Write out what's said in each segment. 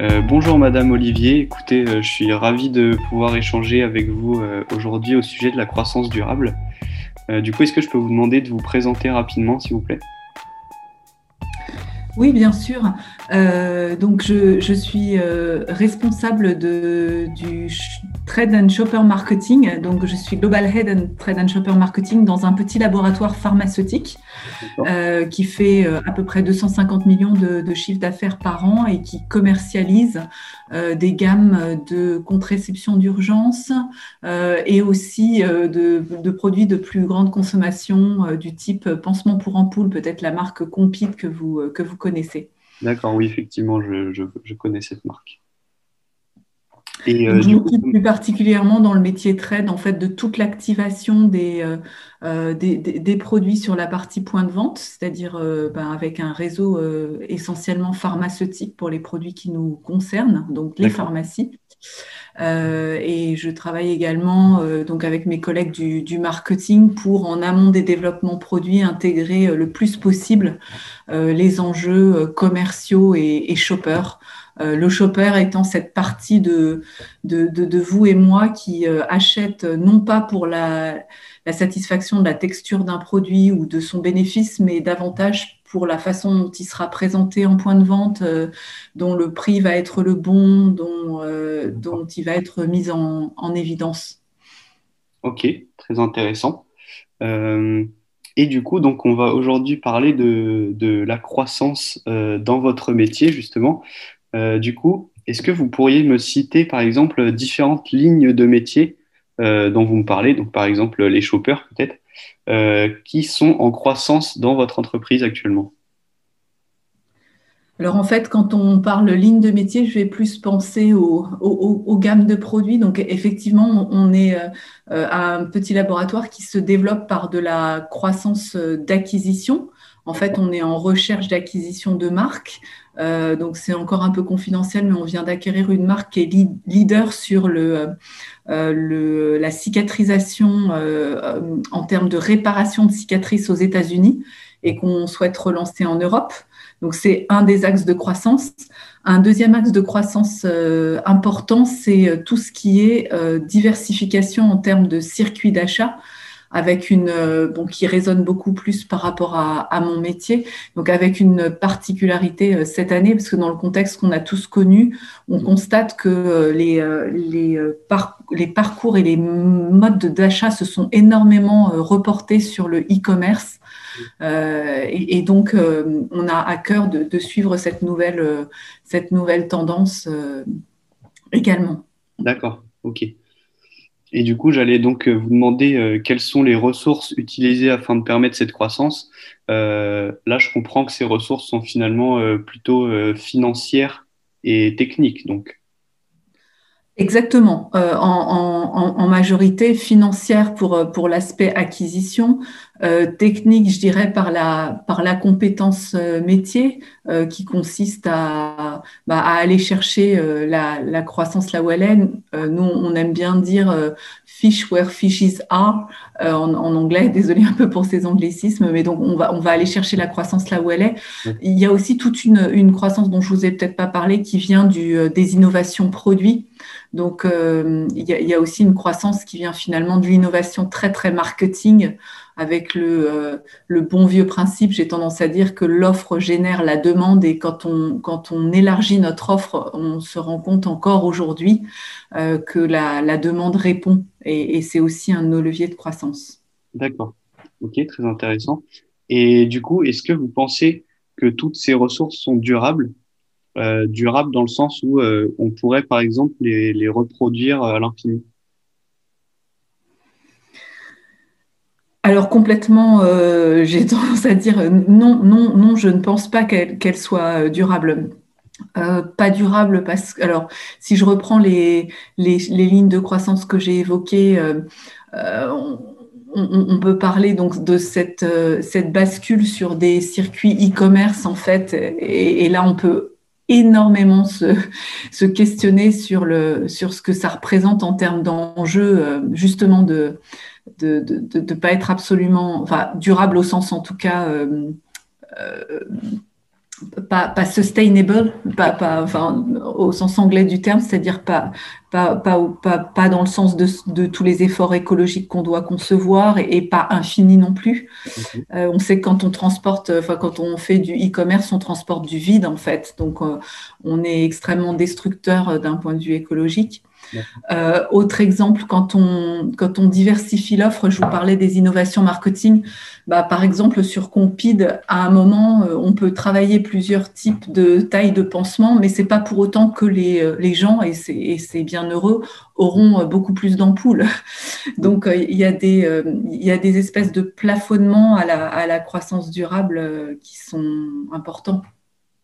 Euh, bonjour Madame Olivier, écoutez, euh, je suis ravi de pouvoir échanger avec vous euh, aujourd'hui au sujet de la croissance durable. du coup, est-ce que je peux vous demander de vous présenter rapidement, s'il vous plaît? Oui, bien sûr. donc, je, suis responsable de, du Trade and Shopper Marketing. Donc, je suis Global Head and Trade and Shopper Marketing dans un petit laboratoire pharmaceutique euh, qui fait euh, à peu près 250 millions de, de chiffres d'affaires par an et qui commercialise euh, des gammes de contraception d'urgence et aussi de, de, produits de plus grande consommation du type pansement pour ampoule, peut-être la marque Compete que vous, que vous connaissez. D'accord, oui, effectivement, je, je, je connais cette marque. Et, euh, je m'occupe plus particulièrement dans le métier trade en fait de toute l'activation des, euh, euh, des, des, produits sur la partie point de vente, c'est-à-dire ben, avec un réseau essentiellement pharmaceutique pour les produits qui nous concernent, donc les pharmacies. Et je travaille également donc avec mes collègues du, marketing pour en amont des développements produits intégrer le plus possible les enjeux commerciaux et, et shoppers. Euh, le shopper étant cette partie de, de, vous et moi qui euh, achète non pas pour la, satisfaction de la texture d'un produit ou de son bénéfice, mais davantage pour la façon dont il sera présenté en point de vente, euh, dont le prix va être le bon, dont, dont il va être mis en, évidence. Ok, très intéressant. et du coup, donc, on va aujourd'hui parler de, la croissance dans votre métier, justement. Euh, du coup, est-ce que vous pourriez me citer, par exemple, différentes lignes de métier euh, dont vous me parlez, donc par exemple les shoppers peut-être, euh, qui sont en croissance dans votre entreprise actuellement alors en fait, quand on parle ligne de métier, je vais plus penser aux, gammes de produits. Donc effectivement, on est un petit laboratoire qui se développe par de la croissance d'acquisition. En fait, on est en recherche d'acquisition de marques. Euh, donc, c'est encore un peu confidentiel, mais on vient d'acquérir une marque qui est leader sur euh, la cicatrisation euh, en termes de réparation de cicatrices aux États-Unis et qu'on souhaite relancer en Europe. Donc, c'est un des axes de croissance. Un deuxième axe de croissance important, c'est tout ce qui est diversification en termes de circuits d'achat avec une euh, bon, qui résonne beaucoup plus par rapport à, à, mon métier. Donc avec une particularité euh, cette année, parce que dans le contexte qu'on a tous connu, on constate que euh, les, les, les parcours et les modes d'achat se sont énormément reportés sur le e-commerce. Euh, et, et, donc, on a à cœur de, de suivre cette nouvelle, cette nouvelle tendance également. D'accord, ok. Et du coup, j'allais donc euh, vous demander euh, quelles sont les ressources utilisées afin de permettre cette croissance. Euh, là, je comprends que ces ressources sont finalement plutôt financières et techniques. Donc. Exactement. En, en, majorité financière pour, pour l'aspect acquisition, euh, technique, je dirais, par la, par la compétence euh, métier qui consiste à, bah, à aller chercher la, la, croissance là où elle est. nous, on aime bien dire fish where fishes are en, en, anglais. Désolé un peu pour ces anglicismes, mais donc on va, on va aller chercher la croissance là où elle est. Il y a aussi toute une, une croissance dont je vous ai peut-être pas parlé qui vient du, des innovations produits. Donc, euh, il, y a, aussi une croissance qui vient finalement de l'innovation très, très marketing avec le, euh, le bon vieux principe, j'ai tendance à dire que l'offre génère la demande et quand on, quand on élargit notre offre, on se rend compte encore aujourd'hui euh, que la, demande répond et, c'est aussi un de nos leviers de croissance. D'accord, ok, très intéressant. Et du coup, est-ce que vous pensez que toutes ces ressources sont durables euh, durable dans le sens où on pourrait, par exemple, les, reproduire à l'infini? Alors complètement, euh, j'ai tendance à dire non, non, non, je ne pense pas qu'elle soit durable. pas durable parce que, alors, si je reprends les, lignes de croissance que j'ai évoquées, on, peut parler donc de cette, bascule sur des circuits e-commerce en fait, et, là on peut énormément se, questionner sur, sur ce que ça représente en termes d'enjeux, euh, justement de ne de, de, de, pas être absolument, enfin, durable au sens en tout cas euh, euh, pas, pas, sustainable, pas, pas, enfin, au sens anglais du terme, c'est-à-dire pas, pas, pas, pas, pas, dans le sens de, de tous les efforts écologiques qu'on doit concevoir et, pas infini non plus. Euh, on sait que quand on transporte, enfin, quand on fait du e-commerce, on transporte du vide en fait. Donc, euh, on est extrêmement destructeur d'un point de vue écologique. Euh, autre exemple, quand on, quand on diversifie l'offre, je vous parlais des innovations marketing. Bah, par exemple, sur Compid, à un moment, euh, on peut travailler plusieurs types de tailles de pansement, mais c'est pas pour autant que les, euh, les gens, et c'est bien heureux, auront beaucoup plus d'ampoules. Donc, il y, a des, y a des espèces de plafonnements à la, à la croissance durable qui sont importants.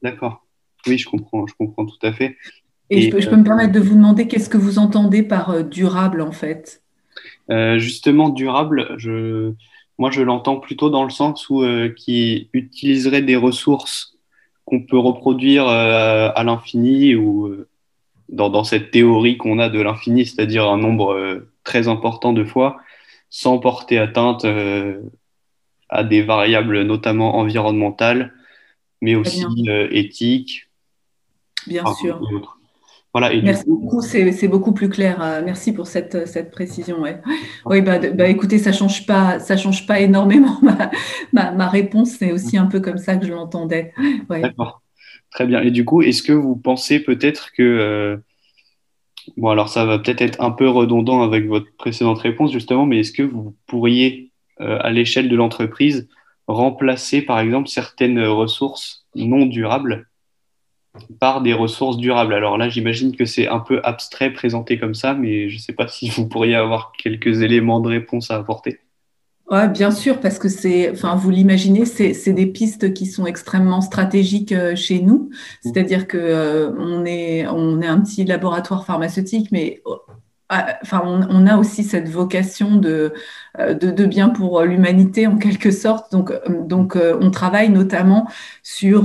D'accord. Oui, je comprends, je comprends tout à fait. Et, je, peux, me permettre de vous demander qu'est-ce que vous entendez par euh, durable en fait? Euh, Justement, durable, je, moi je l'entends plutôt dans le sens où euh, qui utiliserait des ressources qu'on peut reproduire à l'infini ou dans, dans, cette théorie qu'on a de l'infini, c'est-à-dire un nombre très important de fois, sans porter atteinte à des variables notamment environnementales, mais aussi éthiques. Bien sûr. Merci beaucoup, c'est beaucoup plus clair. Euh, merci pour cette, cette précision. Ouais. Oui, bah, bah, écoutez, ça ne change, pas, ça change pas énormément ma, ma, réponse. C'est aussi un peu comme ça que je l'entendais. D'accord. Très bien. Et du coup, est-ce que vous pensez peut-être que. Euh, bon, alors ça va peut-être être un peu redondant avec votre précédente réponse, justement, mais est-ce que vous pourriez, euh, à l'échelle de l'entreprise, remplacer, par exemple, certaines ressources non durables par des ressources durables. Alors là, j'imagine que c'est un peu abstrait présenté comme ça, mais je ne sais pas si vous pourriez avoir quelques éléments de réponse à apporter. Ouais, bien sûr, parce que c'est, enfin, vous l'imaginez, c'est des pistes qui sont extrêmement stratégiques euh, chez nous. Mmh. C'est-à-dire que euh, on est, on est un petit laboratoire pharmaceutique, mais ah, enfin, on, a aussi cette vocation de, euh, de, bien pour l'humanité en quelque sorte. Donc, euh, donc euh, on travaille notamment sur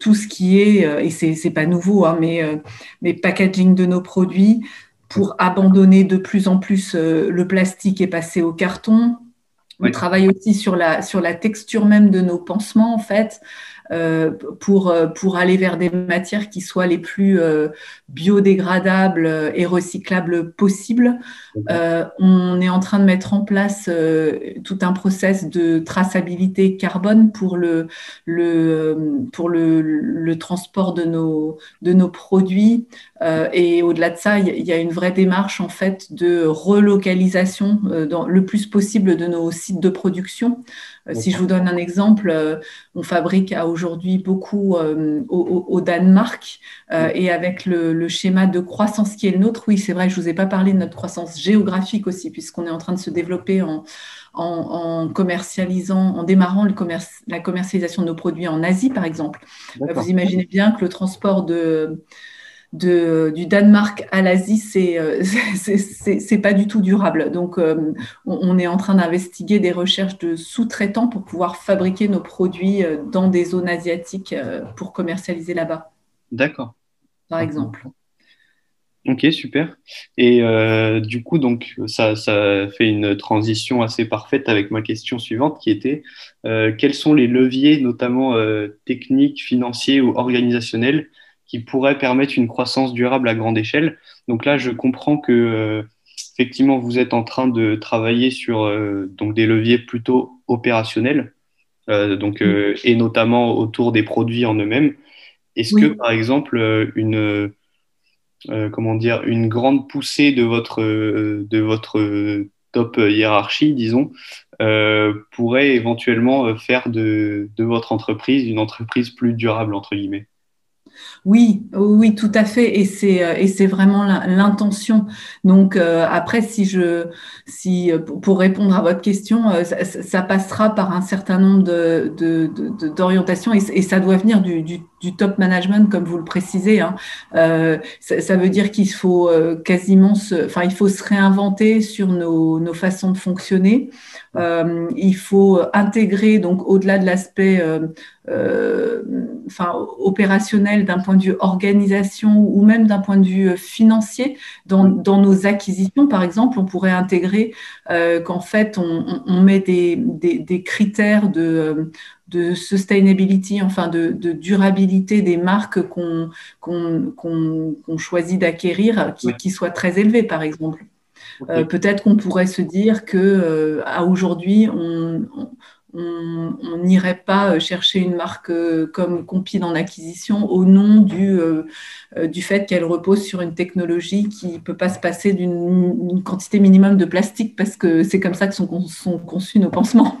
tout ce qui est, et c'est pas nouveau, hein, mais, mais packaging de nos produits pour abandonner de plus en plus le plastique et passer au carton. On travaille aussi sur la, sur la texture même de nos pansements, en fait. Euh, pour, euh, pour aller vers des matières qui soient les plus euh, biodégradables et recyclables possibles. on est en train de mettre en place tout un process de traçabilité carbone pour le, le, pour le, le transport de nos, de nos produits. et au-delà de ça, il y a une vraie démarche en fait de relocalisation dans, le plus possible de nos sites de production. Si je vous donne un exemple, on fabrique à aujourd'hui beaucoup euh, au, Danemark euh, et avec le, schéma de croissance qui est le nôtre. Oui, c'est vrai, je ne vous ai pas parlé de notre croissance géographique aussi, puisqu'on est en train de se développer en, en, commercialisant, en démarrant le commerce, la commercialisation de nos produits en Asie, par exemple. Vous imaginez bien que le transport de du Danemark à l'Asie, c'est euh, c'est pas du tout durable. Donc, euh, on, est en train d'investiguer des recherches de sous-traitants pour pouvoir fabriquer nos produits euh, dans des zones asiatiques pour commercialiser là-bas. D'accord. Par exemple. Ok, super. Et du coup, donc, ça, ça, fait une transition assez parfaite avec ma question suivante qui était quels sont les leviers, notamment techniques, financiers ou organisationnels, qui pourrait permettre une croissance durable à grande échelle. Donc là, je comprends que euh, effectivement, vous êtes en train de travailler sur euh, donc des leviers plutôt opérationnels, euh, donc et notamment autour des produits en eux-mêmes. Est-ce que par exemple une comment dire une grande poussée de votre de votre top hiérarchie, disons, pourrait éventuellement faire de, de votre entreprise une entreprise plus durable entre guillemets? Oui, oui, tout à fait, et c'est euh, vraiment l'intention. Donc euh, après, si je euh, pour répondre à votre question, ça, passera par un certain nombre d'orientations et, et, ça doit venir du, du, top management, comme vous le précisez. Hein. ça, veut dire qu'il faut quasiment se, enfin il faut se réinventer sur nos, nos façons de fonctionner. il faut intégrer donc au-delà de l'aspect euh, enfin, opérationnel d'un point de vue organisation ou même d'un point de vue euh, financier. Dans, dans, nos acquisitions, par exemple, on pourrait intégrer euh, qu'en fait, on, on, met des, des, des, critères de, de sustainability, enfin de, durabilité des marques qu'on choisit d'acquérir qui, qui, soit très élevé, par exemple. Euh, peut-être qu'on pourrait se dire que euh, à aujourd'hui, on, on n'irait pas euh, chercher une marque comme Compide en acquisition au nom du, du fait qu'elle repose sur une technologie qui ne peut pas se passer d'une quantité minimum de plastique parce que c'est comme ça que sont, sont, conçus nos pansements.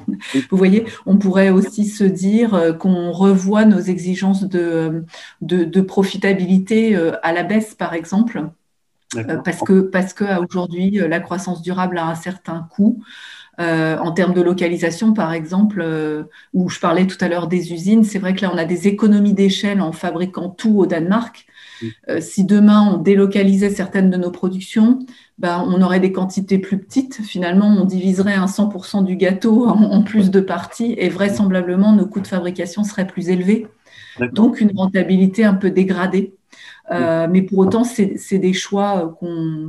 Vous voyez, on pourrait aussi se dire qu'on revoit nos exigences de, de, de profitabilité à la baisse, par exemple. Euh, parce que parce que aujourd'hui euh, la croissance durable a un certain coût. Euh, en termes de localisation, par exemple, où je parlais tout à l'heure des usines, c'est vrai que là, on a des économies d'échelle en fabriquant tout au Danemark. si demain, on délocalisait certaines de nos productions, ben, on aurait des quantités plus petites. Finalement, on diviserait un 100% du gâteau en, plus de parties et vraisemblablement, nos coûts de fabrication seraient plus élevés. Donc, une rentabilité un peu dégradée. Euh, mais pour autant, c'est des choix euh,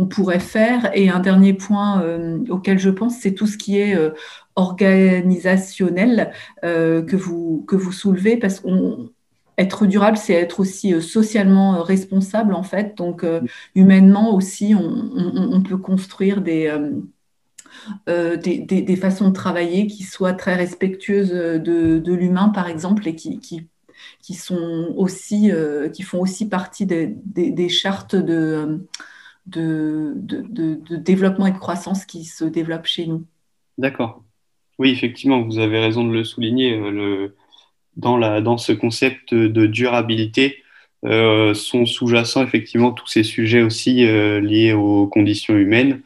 qu'on pourrait faire. Et un dernier point euh, auquel je pense, c'est tout ce qui est organisationnel que, vous, que vous soulevez, parce qu'être durable, c'est être aussi socialement responsable, en fait. Donc, humainement aussi, on, peut construire des... des, façons de travailler qui soient très respectueuses de, l'humain, par exemple, et qui, qui qui, sont aussi, euh, qui font aussi partie des, des, chartes de, de, développement et de croissance qui se développent chez nous. D'accord. Oui, effectivement, vous avez raison de le souligner. Euh, dans, ce concept de durabilité, euh, sont sous-jacents effectivement tous ces sujets aussi liés aux conditions humaines.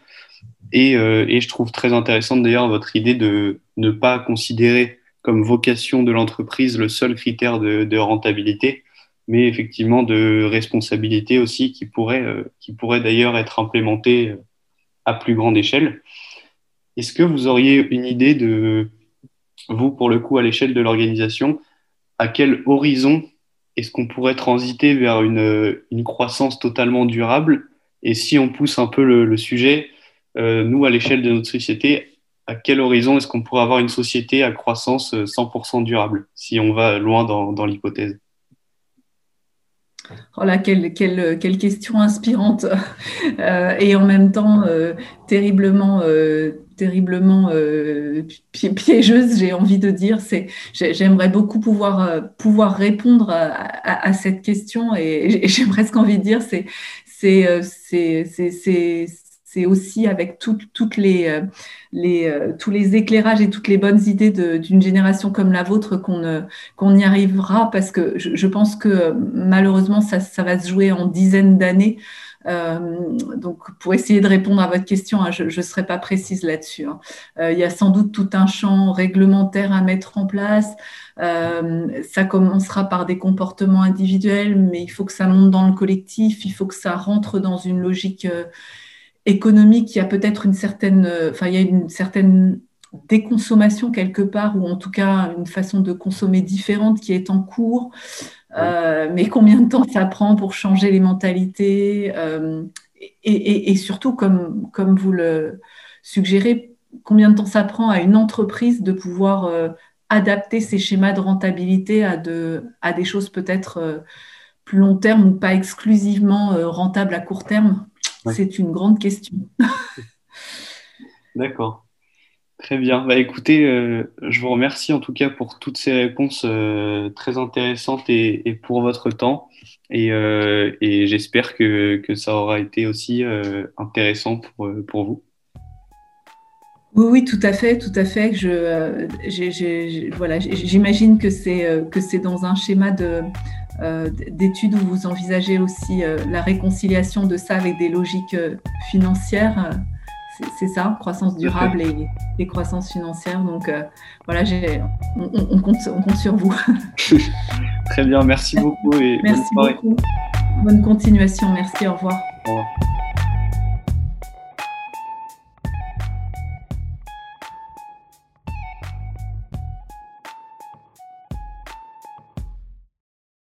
Et, je trouve très intéressante d'ailleurs votre idée de ne pas considérer comme vocation de l'entreprise le seul critère de, rentabilité, mais effectivement de responsabilité aussi qui pourrait, euh, qui pourrait d'ailleurs être implémenté euh, à plus grande échelle. Est-ce que vous auriez une idée de, vous, pour le coup, à l'échelle de l'organisation, à quel horizon est-ce qu'on pourrait transiter vers une, croissance totalement durable? Et si on pousse un peu le, sujet, euh, nous, à l'échelle de notre société, à quel horizon est-ce qu'on pourrait avoir une société à croissance 100% euh, durable, si on va loin dans, l'hypothèse? Oh là, quelle, quelle, quelle question inspirante euh, et en même temps euh, terriblement, terriblement piégeuse, j'ai envie de dire. J'aimerais beaucoup pouvoir, pouvoir répondre à, cette question et, j'ai presque envie de dire, c'est aussi avec toutes les, euh, euh, tous les éclairages et toutes les bonnes idées d'une génération comme la vôtre qu'on y arrivera parce que je, pense que malheureusement, ça, ça, va se jouer en dizaines d'années. Euh, donc, pour essayer de répondre à votre question, hein, je ne serai pas précise là-dessus. Hein. il y a sans doute tout un champ réglementaire à mettre en place. ça commencera par des comportements individuels, mais il faut que ça monte dans le collectif, il faut que ça rentre dans une logique économique, il y a peut-être une certaine, euh, enfin, il y a une certaine déconsommation quelque part, ou en tout cas une façon de consommer différente qui est en cours. Euh, mais combien de temps ça prend pour changer les mentalités euh, et, surtout, comme, comme vous le suggérez, combien de temps ça prend à une entreprise de pouvoir adapter ses schémas de rentabilité à, de, à des choses peut-être plus long terme ou pas exclusivement rentables à court terme? C'est une grande question. D'accord. Très bien. Bah, écoutez, euh, je vous remercie en tout cas pour toutes ces réponses euh, très intéressantes et, pour votre temps. Et, euh, j'espère que, ça aura été aussi intéressant pour, pour vous. Oui, oui, tout à fait, tout à fait. Je, voilà, j'imagine que c'est que c'est dans un schéma de d'études où vous envisagez aussi euh, la réconciliation de ça avec des logiques euh, financières. C'est ça, croissance durable et, croissance financière. Donc voilà, on, compte, on compte sur vous. Très bien, merci beaucoup. Et merci beaucoup. Bonne continuation, merci, au revoir. Au revoir.